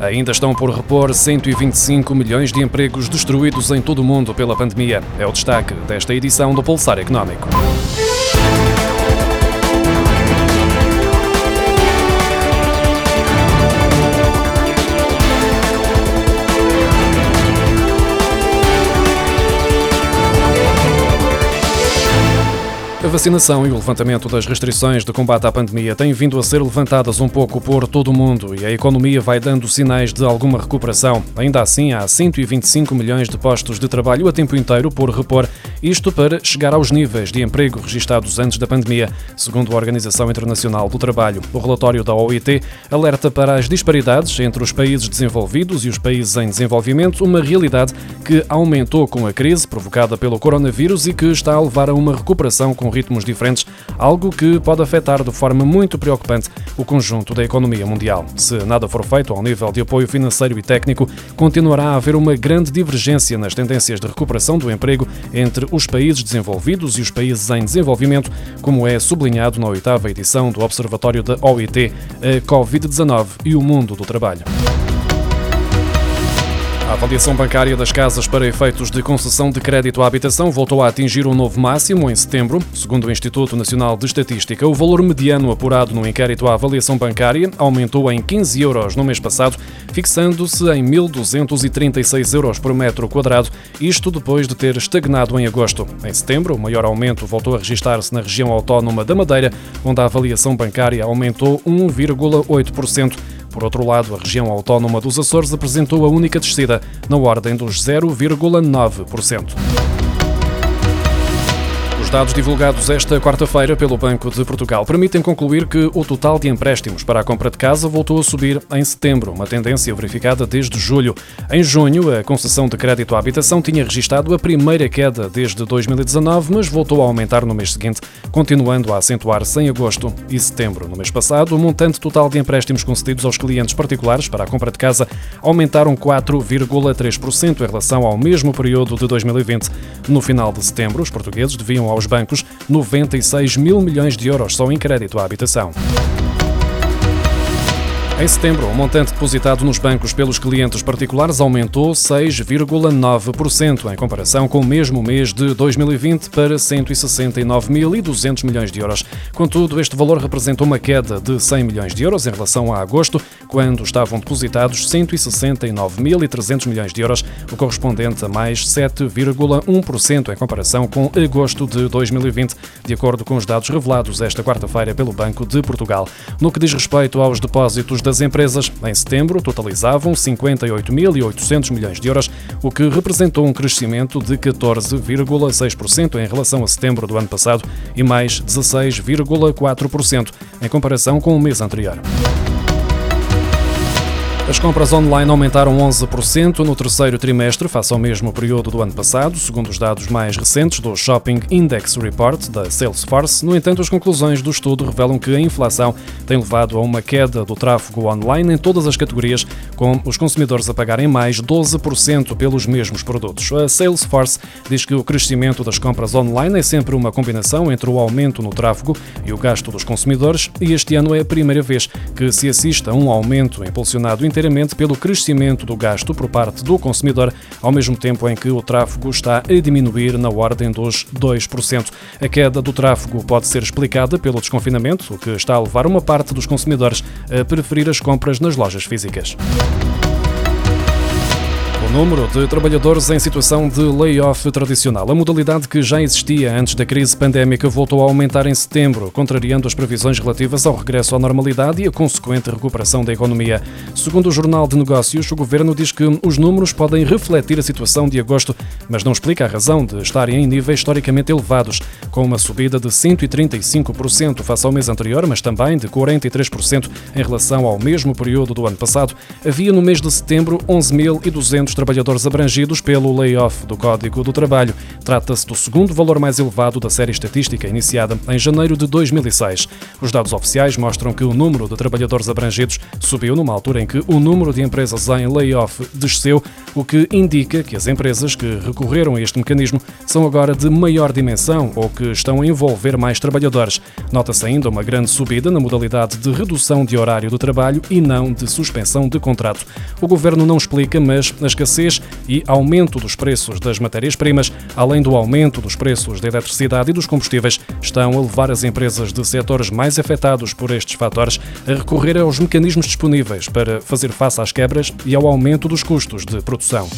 Ainda estão por repor 125 milhões de empregos destruídos em todo o mundo pela pandemia. É o destaque desta edição do Pulsar Económico. Vacinação e o levantamento das restrições de combate à pandemia têm vindo a ser levantadas um pouco por todo o mundo e a economia vai dando sinais de alguma recuperação. Ainda assim, há 125 milhões de postos de trabalho a tempo inteiro por repor, isto para chegar aos níveis de emprego registados antes da pandemia, segundo a Organização Internacional do Trabalho. O relatório da OIT alerta para as disparidades entre os países desenvolvidos e os países em desenvolvimento, uma realidade que aumentou com a crise provocada pelo coronavírus e que está a levar a uma recuperação com ritmos diferentes, algo que pode afetar de forma muito preocupante o conjunto da economia mundial. Se nada for feito ao nível de apoio financeiro e técnico, continuará a haver uma grande divergência nas tendências de recuperação do emprego entre os países desenvolvidos e os países em desenvolvimento, como é sublinhado na oitava edição do Observatório da OIT, a Covid-19 e o mundo do trabalho. A avaliação bancária das casas para efeitos de concessão de crédito à habitação voltou a atingir um novo máximo em setembro. Segundo o Instituto Nacional de Estatística, o valor mediano apurado no inquérito à avaliação bancária aumentou em 15 euros no mês passado, fixando-se em 1.236 euros por metro quadrado, isto depois de ter estagnado em agosto. Em setembro, o maior aumento voltou a registrar-se na região autónoma da Madeira, onde a avaliação bancária aumentou 1,8%. Por outro lado, a região autónoma dos Açores apresentou a única descida, na ordem dos 0,9%. Os dados divulgados esta quarta-feira pelo Banco de Portugal permitem concluir que o total de empréstimos para a compra de casa voltou a subir em setembro, uma tendência verificada desde julho. Em junho, a concessão de crédito à habitação tinha registado a primeira queda desde 2019, mas voltou a aumentar no mês seguinte, continuando a acentuar-se em agosto e setembro. No mês passado, o montante total de empréstimos concedidos aos clientes particulares para a compra de casa aumentaram 4,3% em relação ao mesmo período de 2020. No final de setembro, os portugueses deviam aos bancos 96 mil milhões de euros só em crédito à habitação. Em setembro, o montante depositado nos bancos pelos clientes particulares aumentou 6,9% em comparação com o mesmo mês de 2020 para 169.200 milhões de euros. Contudo, este valor representa uma queda de 100 milhões de euros em relação a agosto, quando estavam depositados 169.300 milhões de euros, o correspondente a mais 7,1% em comparação com agosto de 2020, de acordo com os dados revelados esta quarta-feira pelo Banco de Portugal. No que diz respeito aos depósitos da das empresas, em setembro, totalizavam 58.800 milhões de euros, o que representou um crescimento de 14,6% em relação a setembro do ano passado e mais 16,4% em comparação com o mês anterior. As compras online aumentaram 11% no terceiro trimestre, face ao mesmo período do ano passado, segundo os dados mais recentes do Shopping Index Report da Salesforce. No entanto, as conclusões do estudo revelam que a inflação tem levado a uma queda do tráfego online em todas as categorias, com os consumidores a pagarem mais 12% pelos mesmos produtos. A Salesforce diz que o crescimento das compras online é sempre uma combinação entre o aumento no tráfego e o gasto dos consumidores, e este ano é a primeira vez que se assiste a um aumento impulsionado inteiramente pelo crescimento do gasto por parte do consumidor, ao mesmo tempo em que o tráfego está a diminuir na ordem dos 2%. A queda do tráfego pode ser explicada pelo desconfinamento, o que está a levar uma parte dos consumidores a preferir as compras nas lojas físicas número de trabalhadores em situação de layoff tradicional. A modalidade que já existia antes da crise pandémica voltou a aumentar em setembro, contrariando as previsões relativas ao regresso à normalidade e a consequente recuperação da economia. Segundo o Jornal de Negócios, o governo diz que os números podem refletir a situação de agosto, mas não explica a razão de estarem em níveis historicamente elevados, com uma subida de 135% face ao mês anterior, mas também de 43% em relação ao mesmo período do ano passado. Havia no mês de setembro 11.200 trabalhadores abrangidos pelo layoff do Código do Trabalho. Trata-se do segundo valor mais elevado da série estatística iniciada em janeiro de 2006. Os dados oficiais mostram que o número de trabalhadores abrangidos subiu numa altura em que o número de empresas em layoff desceu, o que indica que as empresas que recorreram a este mecanismo são agora de maior dimensão ou que estão a envolver mais trabalhadores. Nota-se ainda uma grande subida na modalidade de redução de horário de trabalho e não de suspensão de contrato. O governo não explica, mas a escassez e aumento dos preços das matérias-primas, além do aumento dos preços da eletricidade e dos combustíveis, estão a levar as empresas de setores mais afetados por estes fatores a recorrer aos mecanismos disponíveis para fazer face às quebras e ao aumento dos custos de produção.